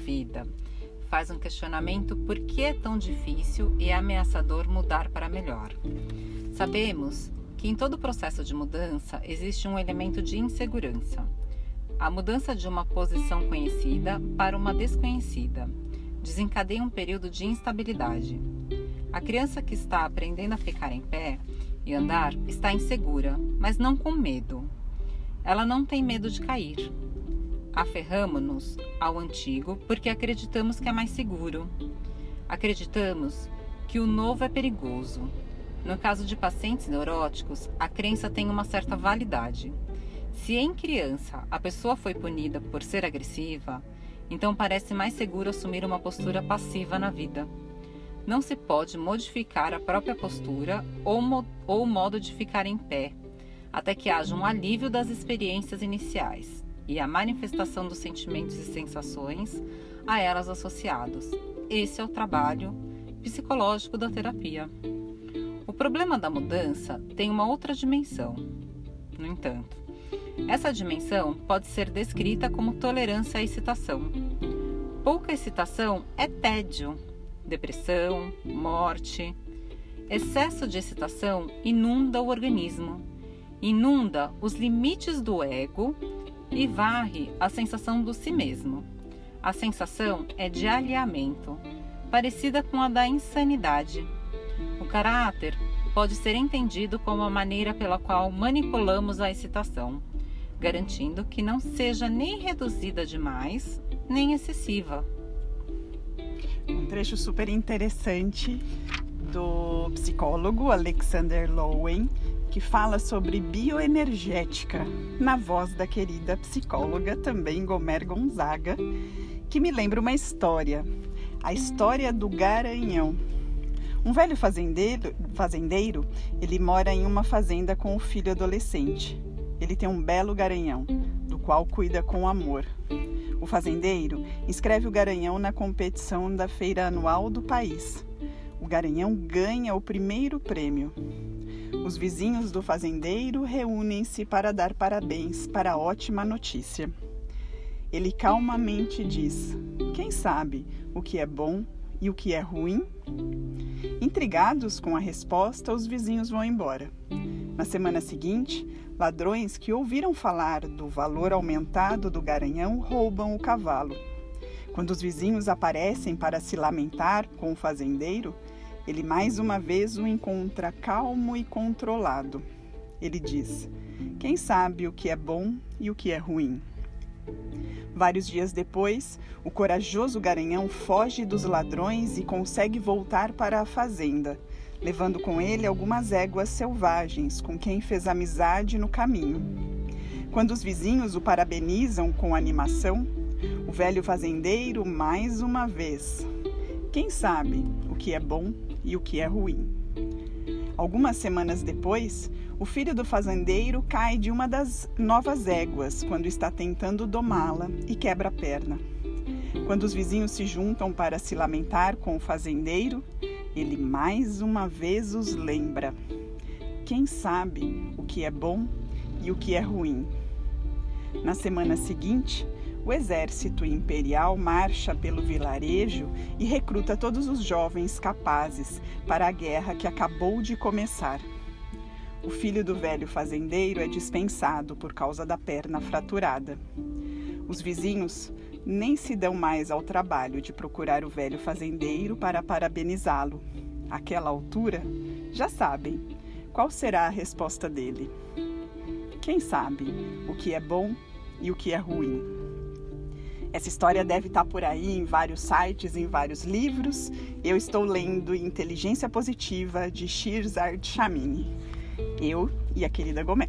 vida, faz um questionamento por que é tão difícil e ameaçador mudar para melhor. Sabemos que em todo processo de mudança existe um elemento de insegurança. A mudança de uma posição conhecida para uma desconhecida desencadeia um período de instabilidade. A criança que está aprendendo a ficar em pé e andar está insegura, mas não com medo. Ela não tem medo de cair. Aferramos-nos ao antigo porque acreditamos que é mais seguro. Acreditamos que o novo é perigoso. No caso de pacientes neuróticos, a crença tem uma certa validade. Se em criança a pessoa foi punida por ser agressiva, então parece mais seguro assumir uma postura passiva na vida. Não se pode modificar a própria postura ou, ou o modo de ficar em pé, até que haja um alívio das experiências iniciais e a manifestação dos sentimentos e sensações a elas associados. Esse é o trabalho psicológico da terapia. O problema da mudança tem uma outra dimensão. No entanto, essa dimensão pode ser descrita como tolerância à excitação. Pouca excitação é tédio, depressão, morte. Excesso de excitação inunda o organismo, inunda os limites do ego e varre a sensação do si mesmo. A sensação é de alinhamento, parecida com a da insanidade. O caráter pode ser entendido como a maneira pela qual manipulamos a excitação, garantindo que não seja nem reduzida demais, nem excessiva. Um trecho super interessante do psicólogo Alexander Lowen, que fala sobre bioenergética, na voz da querida psicóloga também Gomer Gonzaga, que me lembra uma história, a história do garanhão. Um velho fazendeiro, fazendeiro, ele mora em uma fazenda com o filho adolescente. Ele tem um belo garanhão, do qual cuida com amor. O fazendeiro inscreve o garanhão na competição da feira anual do país. O garanhão ganha o primeiro prêmio. Os vizinhos do fazendeiro reúnem-se para dar parabéns para a ótima notícia. Ele calmamente diz: Quem sabe o que é bom e o que é ruim? Intrigados com a resposta, os vizinhos vão embora. Na semana seguinte, ladrões que ouviram falar do valor aumentado do garanhão roubam o cavalo. Quando os vizinhos aparecem para se lamentar com o fazendeiro, ele mais uma vez o encontra calmo e controlado. Ele diz: Quem sabe o que é bom e o que é ruim? Vários dias depois, o corajoso garanhão foge dos ladrões e consegue voltar para a fazenda, levando com ele algumas éguas selvagens com quem fez amizade no caminho. Quando os vizinhos o parabenizam com animação, o velho fazendeiro mais uma vez. Quem sabe o que é bom e o que é ruim? Algumas semanas depois, o filho do fazendeiro cai de uma das novas éguas quando está tentando domá-la e quebra a perna. Quando os vizinhos se juntam para se lamentar com o fazendeiro, ele mais uma vez os lembra. Quem sabe o que é bom e o que é ruim? Na semana seguinte, o exército imperial marcha pelo vilarejo e recruta todos os jovens capazes para a guerra que acabou de começar. O filho do velho fazendeiro é dispensado por causa da perna fraturada. Os vizinhos nem se dão mais ao trabalho de procurar o velho fazendeiro para parabenizá-lo. Àquela altura, já sabem qual será a resposta dele. Quem sabe o que é bom e o que é ruim? Essa história deve estar por aí em vários sites, em vários livros. Eu estou lendo Inteligência Positiva de Shirzad Chamini. Eu e a querida Gomer.